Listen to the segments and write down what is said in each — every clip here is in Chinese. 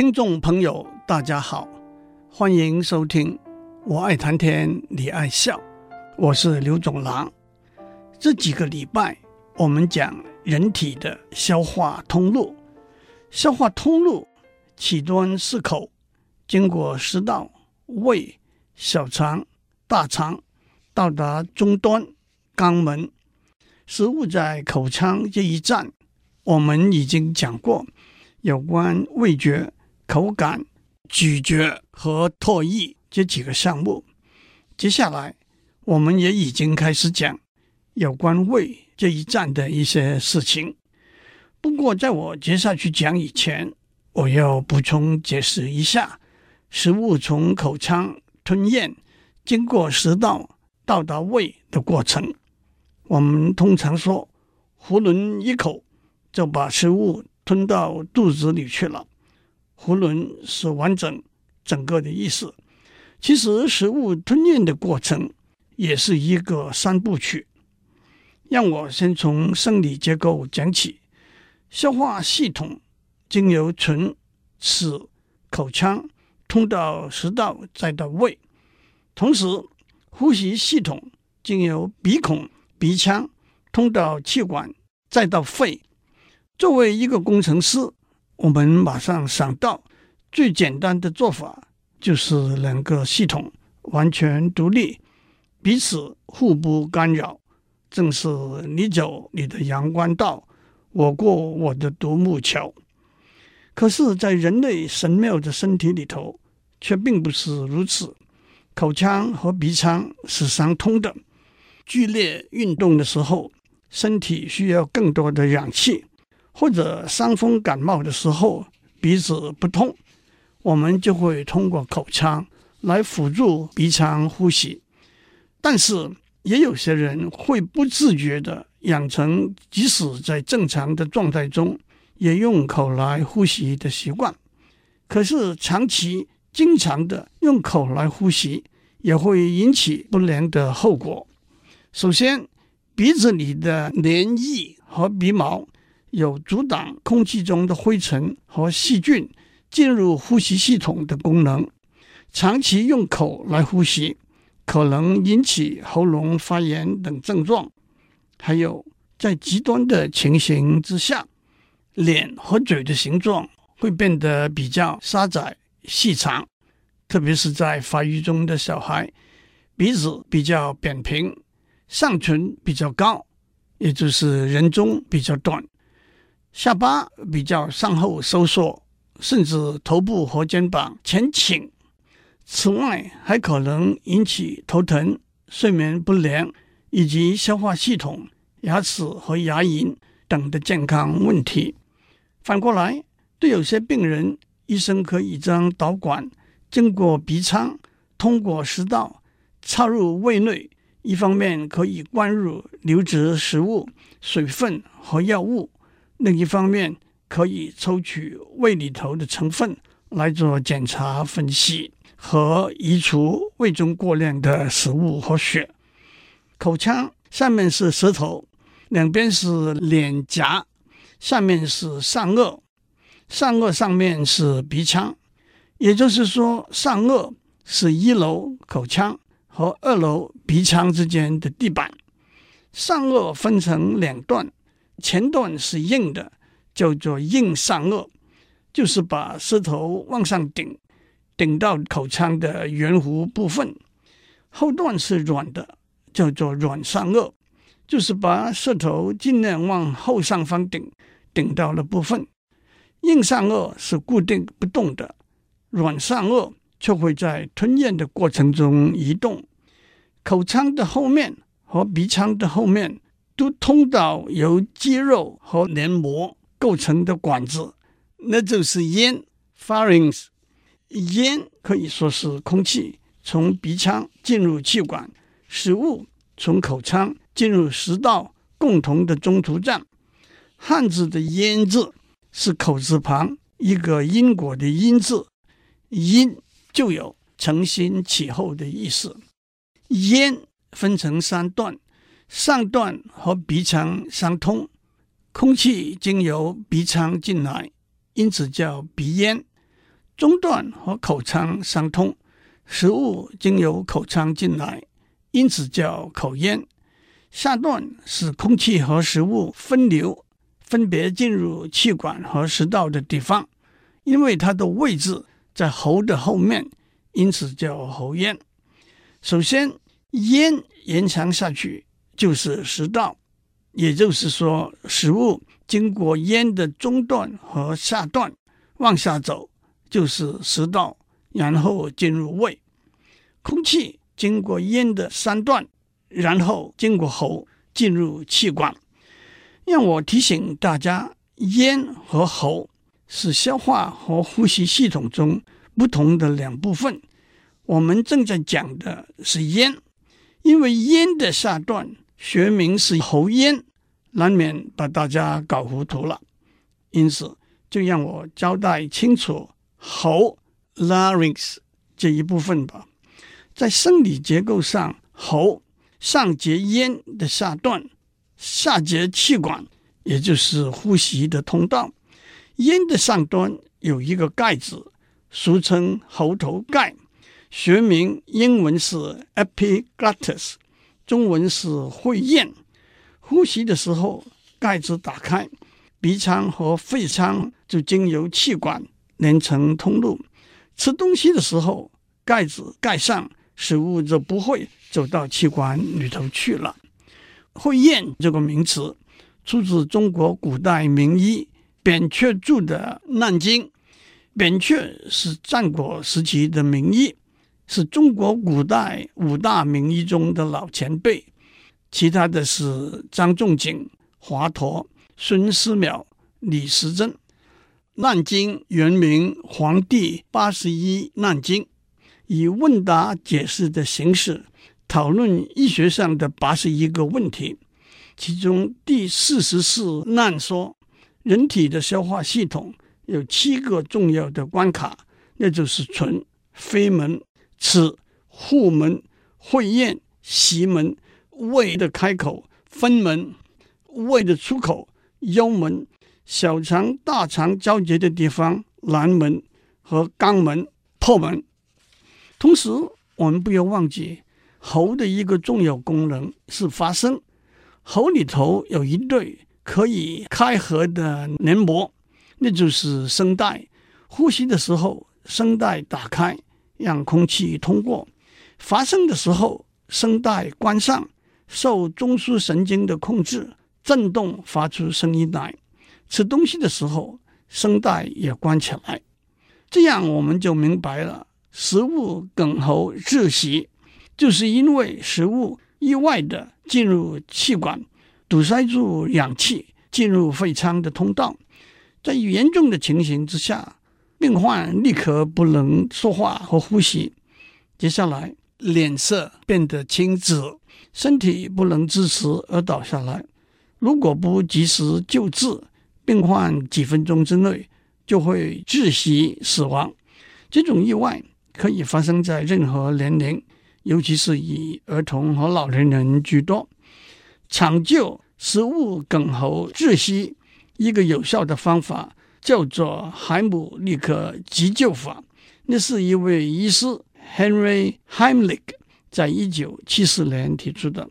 听众朋友，大家好，欢迎收听《我爱谈天，你爱笑》，我是刘总郎。这几个礼拜，我们讲人体的消化通路。消化通路起端是口，经过食道、胃、小肠、大肠，到达终端肛门。食物在口腔这一站，我们已经讲过有关味觉。口感、咀嚼和唾液这几个项目，接下来我们也已经开始讲有关胃这一站的一些事情。不过，在我接下去讲以前，我要补充解释一下食物从口腔吞咽，经过食道到达胃的过程。我们通常说“囫囵一口”就把食物吞到肚子里去了。囫囵是完整、整个的意思。其实，食物吞咽的过程也是一个三部曲。让我先从生理结构讲起。消化系统经由唇、齿、口腔通到食道，再到胃。同时，呼吸系统经由鼻孔、鼻腔通到气管，再到肺。作为一个工程师，我们马上想到，最简单的做法就是两个系统完全独立，彼此互不干扰。正是你走你的阳关道，我过我的独木桥。可是，在人类神妙的身体里头，却并不是如此。口腔和鼻腔是相通的。剧烈运动的时候，身体需要更多的氧气。或者伤风感冒的时候，鼻子不通，我们就会通过口腔来辅助鼻腔呼吸。但是也有些人会不自觉地养成，即使在正常的状态中也用口来呼吸的习惯。可是长期经常的用口来呼吸，也会引起不良的后果。首先，鼻子里的黏液和鼻毛。有阻挡空气中的灰尘和细菌进入呼吸系统的功能。长期用口来呼吸，可能引起喉咙发炎等症状。还有，在极端的情形之下，脸和嘴的形状会变得比较狭窄细长，特别是在发育中的小孩，鼻子比较扁平，上唇比较高，也就是人中比较短。下巴比较向后收缩，甚至头部和肩膀前倾。此外，还可能引起头疼、睡眠不良以及消化系统、牙齿和牙龈等的健康问题。反过来，对有些病人，医生可以将导管经过鼻腔，通过食道插入胃内，一方面可以灌入流质食物、水分和药物。另一方面，可以抽取胃里头的成分来做检查分析和移除胃中过量的食物和血。口腔上面是舌头，两边是脸颊，下面是上颚，上颚上面是鼻腔。也就是说，上颚是一楼口腔和二楼鼻腔之间的地板。上颚分成两段。前段是硬的，叫做硬上颚，就是把舌头往上顶，顶到口腔的圆弧部分；后段是软的，叫做软上颚，就是把舌头尽量往后上方顶，顶到了部分。硬上颚是固定不动的，软上颚却会在吞咽的过程中移动。口腔的后面和鼻腔的后面。都通到由肌肉和黏膜构成的管子，那就是咽 （pharynx）。咽可以说是空气从鼻腔进入气管，食物从口腔进入食道共同的中途站。汉字的“咽”字是口字旁一个因果的“因”字，“因”就有承先启后的意思。咽分成三段。上段和鼻腔相通，空气经由鼻腔进来，因此叫鼻咽。中段和口腔相通，食物经由口腔进来，因此叫口咽。下段是空气和食物分流，分别进入气管和食道的地方，因为它的位置在喉的后面，因此叫喉咽。首先，咽延长下去就是食道，也就是说，食物经过咽的中段和下段往下走。就是食道，然后进入胃。空气经过咽的三段，然后经过喉进入气管。让我提醒大家，咽和喉是消化和呼吸系统中不同的两部分。我们正在讲的是咽，因为咽的下段学名是喉咽，难免把大家搞糊涂了。因此，就让我交代清楚。喉 （larynx） 这一部分吧，在生理结构上，喉上接咽的下段，下接气管，也就是呼吸的通道。咽的上端有一个盖子，俗称喉头盖，学名英文是 epiglottis，中文是会咽。呼吸的时候，盖子打开，鼻腔和肺腔就经由气管。连成通路，吃东西的时候，盖子盖上，食物就不会走到气管里头去了。会咽这个名词出自中国古代名医扁鹊著的《难经》。扁鹊是战国时期的名医，是中国古代五大名医中的老前辈。其他的是张仲景、华佗、孙思邈、李时珍。《难经》原名《黄帝八十一难经》，以问答解释的形式讨论医学上的八十一个问题。其中第四十四难说，人体的消化系统有七个重要的关卡，那就是存、非门、此、户门、会咽、息门、胃的开口、分门、胃的出口、幽门。小肠、大肠交接的地方，栏门和肛门、破门。同时，我们不要忘记，喉的一个重要功能是发声。喉里头有一对可以开合的黏膜，那就是声带。呼吸的时候，声带打开，让空气通过；发声的时候，声带关上，受中枢神经的控制，震动发出声音来。吃东西的时候，声带也关起来，这样我们就明白了：食物梗喉窒息，就是因为食物意外地进入气管，堵塞住氧气进入肺腔的通道。在严重的情形之下，病患立刻不能说话和呼吸，接下来脸色变得青紫，身体不能支持而倒下来。如果不及时救治，病患几分钟之内就会窒息死亡。这种意外可以发生在任何年龄，尤其是以儿童和老年人居多。抢救食物梗喉窒息，一个有效的方法叫做海姆立克急救法。那是一位医师 Henry Heimlich 在一九七四年提出的，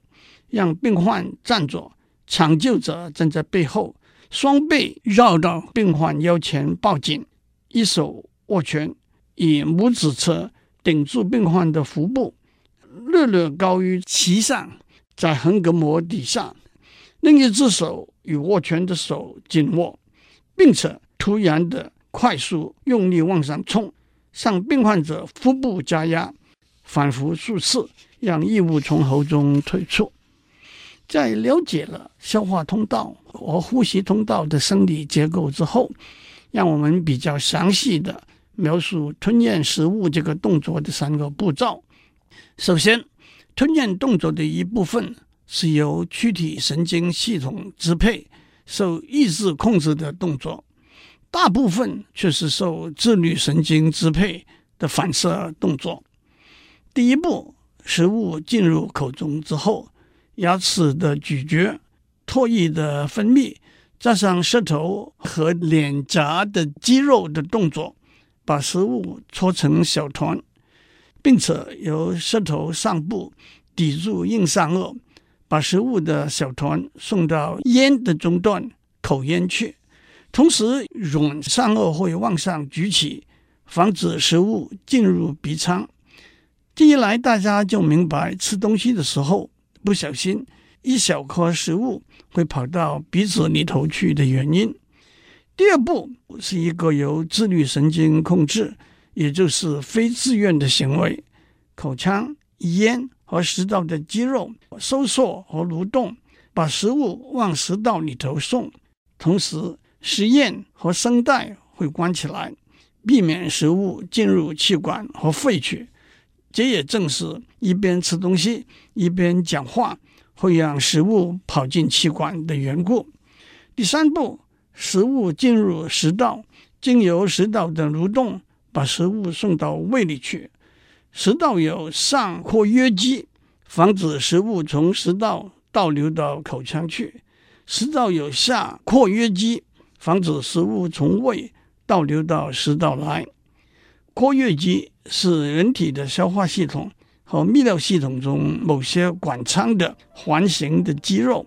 让病患站着，抢救者站在背后。双臂绕到病患腰前抱紧，一手握拳，以拇指侧顶住病患的腹部，略略高于脐上，在横膈膜底下。另一只手与握拳的手紧握，并且突然的快速用力往上冲，向病患者腹部加压，反复数次，让异物从喉中退出。在了解了消化通道和呼吸通道的生理结构之后，让我们比较详细的描述吞咽食物这个动作的三个步骤。首先，吞咽动作的一部分是由躯体神经系统支配、受意志控制的动作，大部分却是受自律神经支配的反射动作。第一步，食物进入口中之后。牙齿的咀嚼、唾液的分泌，加上舌头和脸颊的肌肉的动作，把食物搓成小团，并且由舌头上部抵住硬上颚，把食物的小团送到咽的中段口咽去。同时，软上颚会往上举起，防止食物进入鼻腔。这一来，大家就明白吃东西的时候不小心一小颗食物会跑到鼻子里头去的原因。第二步是一个由自律神经控制，也就是非自愿的行为，口腔、咽和食道的肌肉收缩和蠕动，把食物往食道里头送。同时，食咽和声带会关起来，避免食物进入气管和肺去。这也正是一边吃东西一边讲话会让食物跑进气管的缘故。第三步。食物进入食道，经由食道的蠕动，把食物送到胃里去。食道有上括约肌，防止食物从食道倒流到口腔去；食道有下括约肌，防止食物从胃倒流到食道来。括约肌是人体的消化系统和泌尿系统中某些管腔的环形的肌肉。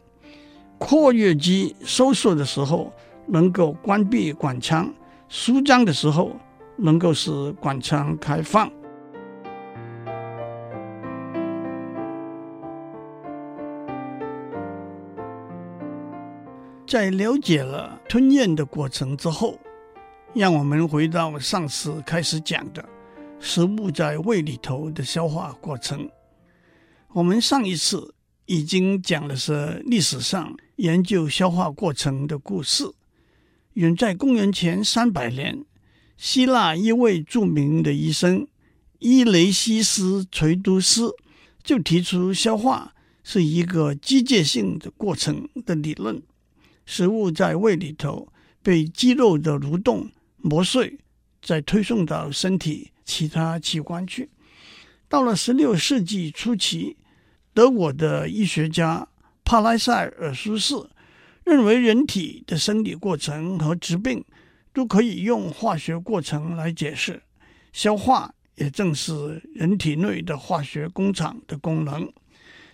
括约肌收缩的时候，能够关闭管腔，舒张的时候能够使管腔开放。在了解了吞咽的过程之后，让我们回到上次开始讲的食物在胃里头的消化过程。我们上一次已经讲的是历史上研究消化过程的故事。远在公元前三百年，希腊一位著名的医生伊雷西斯·垂都斯就提出消化是一个机械性的过程的理论。食物在胃里头被肌肉的蠕动磨碎，再推送到身体其他器官去。到了十六世纪初期，德国的医学家帕莱塞尔苏斯。认为人体的生理过程和疾病都可以用化学过程来解释，消化也正是人体内的化学工厂的功能。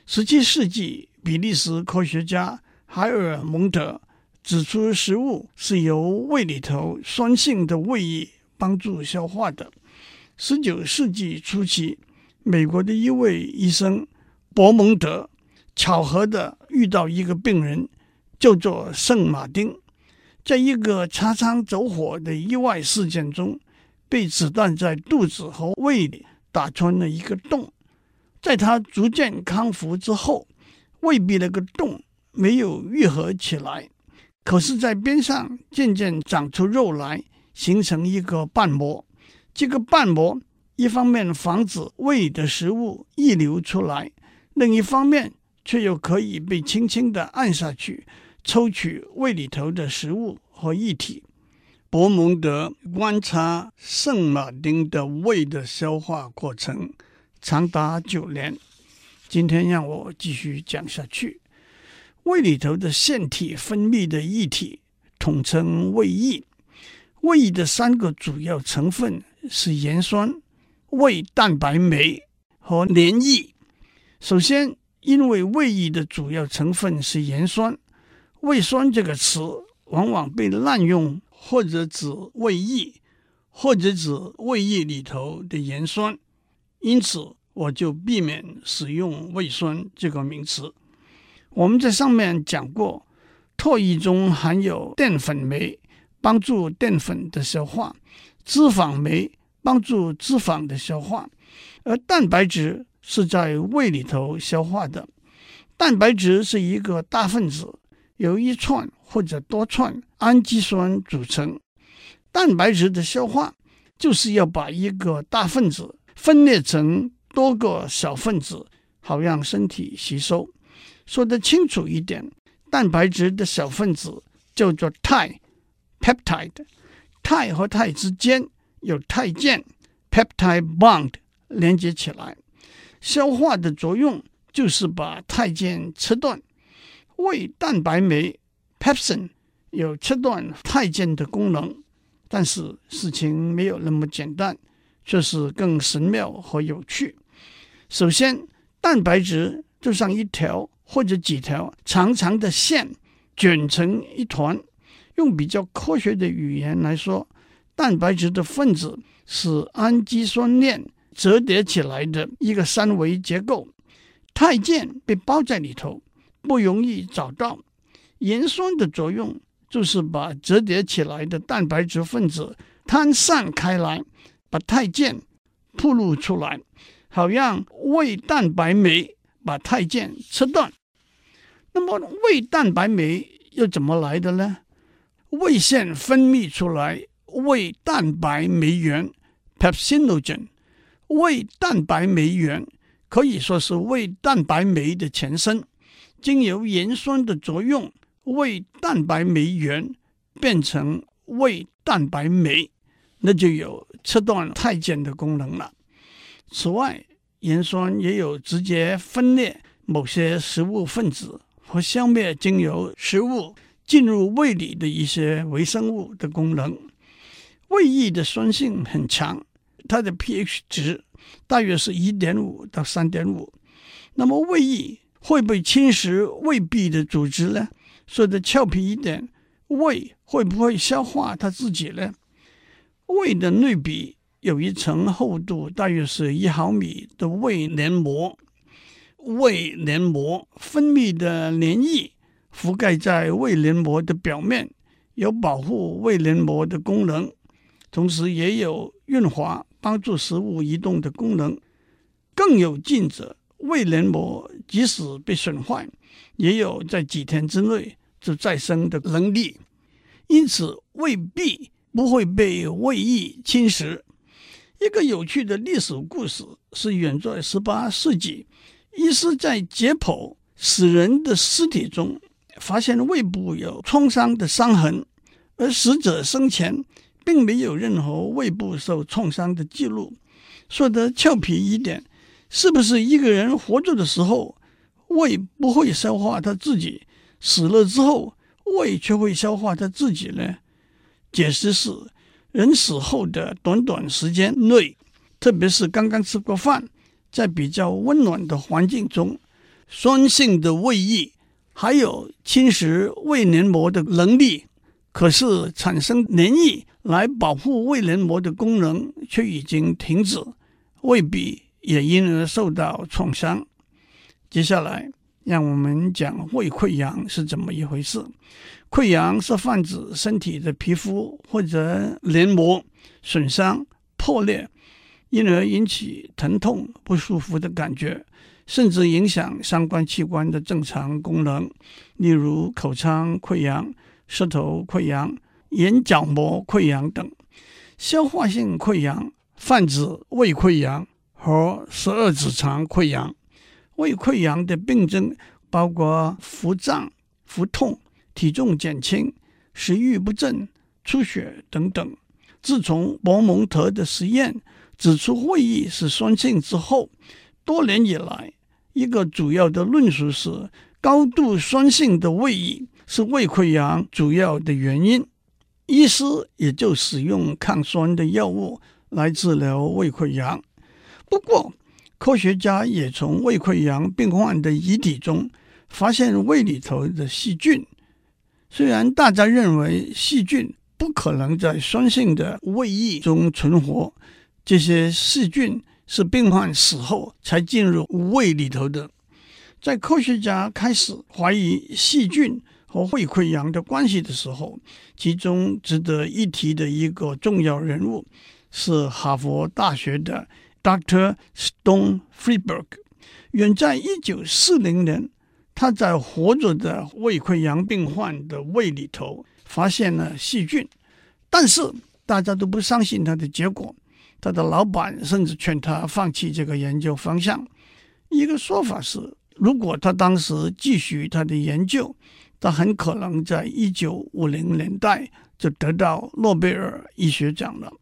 十七世纪，比利时科学家海尔蒙德指出，食物是由胃里头酸性的胃液帮助消化的。十九世纪初期，美国的一位医生伯蒙德巧合地遇到一个病人。叫做圣马丁，在一个擦枪走火的意外事件中，被子弹在肚子和胃里打穿了一个洞。在他逐渐康复之后，胃壁那个洞没有愈合起来，可是，在边上渐渐长出肉来，形成一个瓣膜。这个瓣膜一方面防止胃的食物溢流出来，另一方面却又可以被轻轻地按下去。抽取胃里头的食物和液体。伯蒙德观察圣马丁的胃的消化过程长达九年。今天让我继续讲下去。胃里头的腺体分泌的液体统称胃液。胃液的三个主要成分是盐酸、胃蛋白酶和黏液。首先，因为胃液的主要成分是盐酸。胃酸这个词往往被滥用，或者指胃液，或者指胃液里头的盐酸，因此我就避免使用胃酸这个名词。我们在上面讲过，唾液中含有淀粉酶，帮助淀粉的消化；脂肪酶帮助脂肪的消化，而蛋白质是在胃里头消化的。蛋白质是一个大分子。由一串或者多串氨基酸组成。蛋白质的消化就是要把一个大分子分裂成多个小分子，好让身体吸收。说得清楚一点，蛋白质的小分子叫做肽 （peptide）。肽和肽之间有肽键 （peptide bond） 连接起来。消化的作用就是把肽键切断。胃蛋白酶 pepsin 有切断肽键的功能，但是事情没有那么简单，却是更神妙和有趣。首先，蛋白质就像一条或者几条长长的线卷成一团。用比较科学的语言来说，蛋白质的分子是氨基酸链折叠起来的一个三维结构，肽键被包在里头，不容易找到。盐酸的作用就是把折叠起来的蛋白质分子摊散开来，把肽键暴露出来，好让胃蛋白酶把肽键切断。那么胃蛋白酶又怎么来的呢？胃腺分泌出来胃蛋白酶原 （pepsinogen），胃蛋白酶原可以说是胃蛋白酶的前身。经由盐酸的作用，胃蛋白酶原变成胃蛋白酶，那就有切断肽键的功能了。此外，盐酸也有直接分裂某些食物分子和消灭经由食物。进入胃里的一些微生物的功能，胃液的酸性很强，它的 pH 值大约是一点五到三点五。那么胃液会不会侵蚀胃壁的组织呢？说的俏皮一点，胃会不会消化它自己呢？胃的内壁有一层厚度大约是一毫米的胃黏膜，胃黏膜分泌的黏液。覆盖在胃黏膜的表面，有保护胃黏膜的功能，同时也有润滑、帮助食物移动的功能。更有近者，胃黏膜即使被损坏，也有在几天之内就再生的能力。因此，胃壁不会被胃液侵蚀。一个有趣的历史故事是，远在十八世纪，医师在解剖死人的尸体中。发现胃部有创伤的伤痕，而死者生前并没有任何胃部受创伤的记录。说得俏皮一点，是不是一个人活着的时候，胃不会消化他自己，死了之后，胃却会消化他自己呢？解释是，人死后的短短时间内，特别是刚刚吃过饭，在比较温暖的环境中，酸性的胃液。还有侵蚀胃黏膜的能力，可是产生黏液来保护胃黏膜的功能却已经停止，胃壁也因而受到创伤。接下来，让我们讲胃溃疡是怎么一回事。溃疡是泛指身体的皮肤或者黏膜损伤破裂，因而引起疼痛不舒服的感觉。甚至影响相关器官的正常功能，例如口腔溃疡、舌头溃疡、眼角膜溃疡等。消化性溃疡泛指胃溃疡和十二指肠溃疡。胃溃疡的病症包括腹胀、腹痛、体重减轻、食欲不振、出血等等。自从博蒙特的实验指出胃液是酸性之后，多年以来，一个主要的论述是，高度酸性的胃液是胃溃疡主要的原因。医师也就使用抗酸的药物来治疗胃溃疡。不过，科学家也从胃溃疡病患的遗体中发现胃里头的细菌。虽然大家认为细菌不可能在酸性的胃液中存活，这些细菌。是病患死后才进入胃里头的。在科学家开始怀疑细菌和胃溃疡的关系的时候，其中值得一提的一个重要人物是哈佛大学的 Dr. Stone Friedberg。远在一九四零年，他在活着的胃溃疡病患的胃里头发现了细菌，但是大家都不相信他的结果。他的老板甚至劝他放弃这个研究方向。一个说法是，如果他当时继续他的研究，他很可能在一九五零年代就得到诺贝尔医学奖了。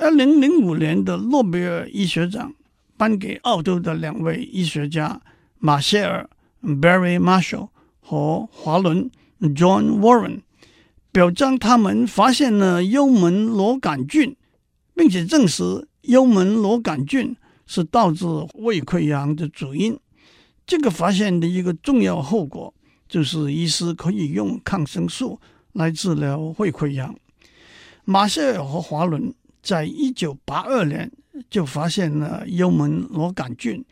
二零零五年的诺贝尔医学奖颁给澳洲的两位医学家马歇尔 （Barry Marshall） 和华伦 （John Warren）。表彰他们发现了幽门螺杆菌，并且证实幽门螺杆菌是导致胃溃疡的主因。这个发现的一个重要后果就是，医师可以用抗生素来治疗胃溃疡。马歇尔和华伦在一九八二年就发现了幽门螺杆菌，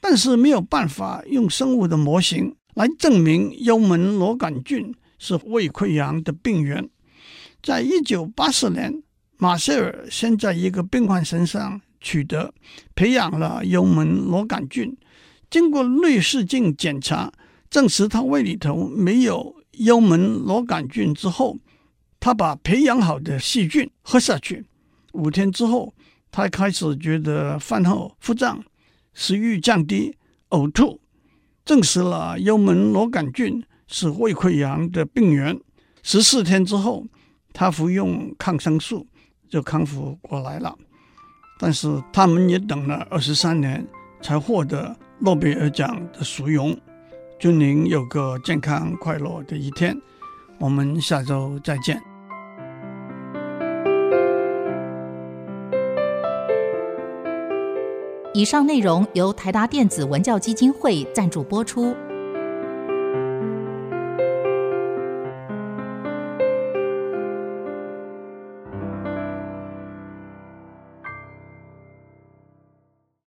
但是没有办法用生物的模型来证明幽门螺杆菌是胃溃疡的病源。在一九八四年，马歇尔先在一个病患身上取得培养了幽门螺杆菌。经过内视镜检查，证实他胃里头没有幽门螺杆菌之后，他把培养好的细菌喝下去。五天之后，他开始觉得饭后腹胀、食欲降低、呕吐，证实了幽门螺杆菌是胃溃疡的病源。十四天之后，他服用抗生素就康复过来了。但是他们也等了二十三年，才获得。诺贝尔奖的殊荣，祝您有个健康快乐的一天。我们下周再见。以上内容由台达电子文教基金会赞助播出。